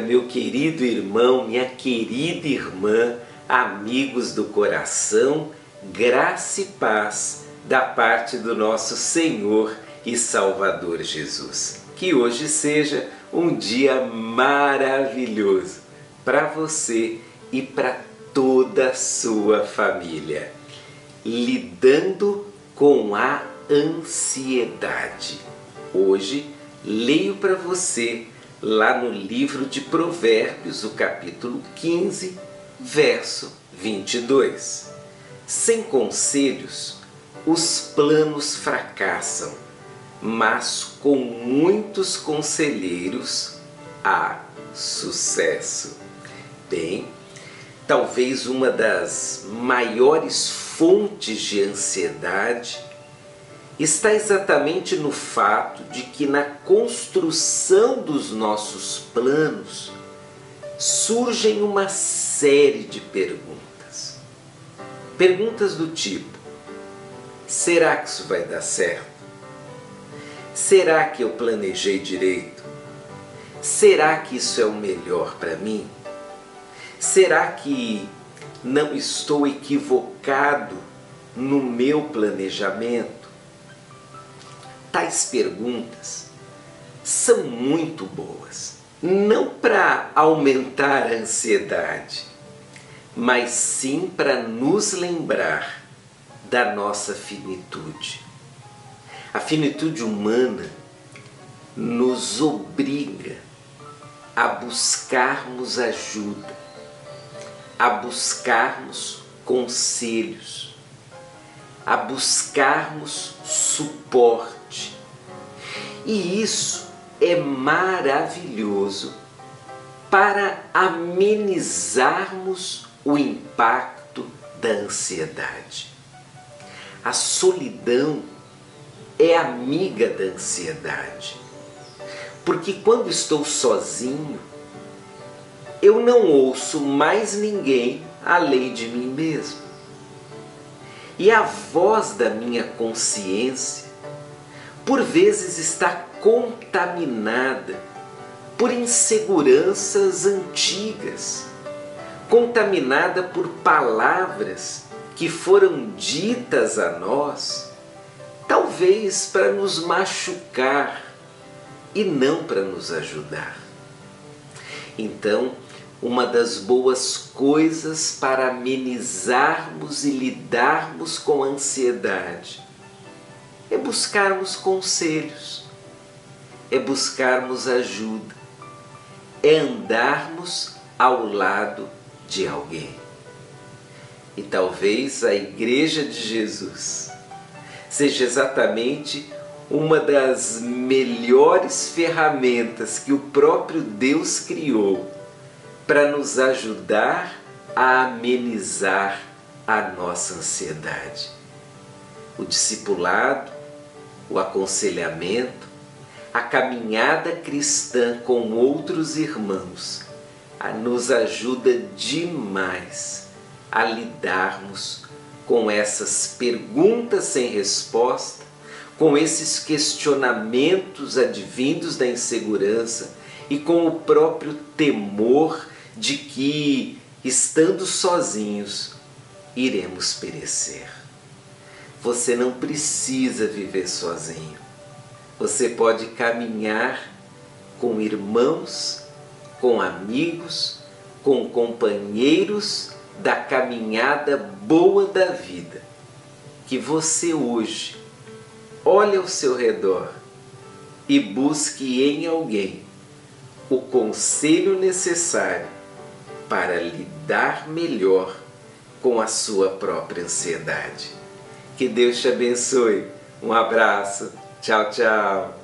meu querido irmão, minha querida irmã, amigos do coração, graça e paz da parte do nosso Senhor e Salvador Jesus. Que hoje seja um dia maravilhoso para você e para toda a sua família. Lidando com a ansiedade. Hoje leio para você lá no livro de Provérbios, o capítulo 15, verso 22. Sem conselhos, os planos fracassam, mas com muitos conselheiros há sucesso. Bem, talvez uma das maiores fontes de ansiedade está exatamente no fato de que na construção dos nossos planos surgem uma série de perguntas. Perguntas do tipo: será que isso vai dar certo? Será que eu planejei direito? Será que isso é o melhor para mim? Será que não estou equivocado no meu planejamento? Tais perguntas são muito boas, não para aumentar a ansiedade, mas sim para nos lembrar da nossa finitude. A finitude humana nos obriga a buscarmos ajuda, a buscarmos conselhos, a buscarmos suporte e isso é maravilhoso para amenizarmos o impacto da ansiedade. A solidão é amiga da ansiedade, porque quando estou sozinho, eu não ouço mais ninguém além de mim mesmo. E a voz da minha consciência por vezes está contaminada por inseguranças antigas, contaminada por palavras que foram ditas a nós, talvez para nos machucar e não para nos ajudar. Então, uma das boas coisas para amenizarmos e lidarmos com a ansiedade é buscarmos conselhos, é buscarmos ajuda, é andarmos ao lado de alguém. E talvez a Igreja de Jesus seja exatamente uma das melhores ferramentas que o próprio Deus criou para nos ajudar a amenizar a nossa ansiedade. O discipulado, o aconselhamento, a caminhada cristã com outros irmãos nos ajuda demais a lidarmos com essas perguntas sem resposta, com esses questionamentos advindos da insegurança e com o próprio temor de que, estando sozinhos, iremos perecer. Você não precisa viver sozinho. Você pode caminhar com irmãos, com amigos, com companheiros da caminhada boa da vida. Que você hoje olhe ao seu redor e busque em alguém o conselho necessário para lidar melhor com a sua própria ansiedade. Que Deus te abençoe. Um abraço. Tchau, tchau.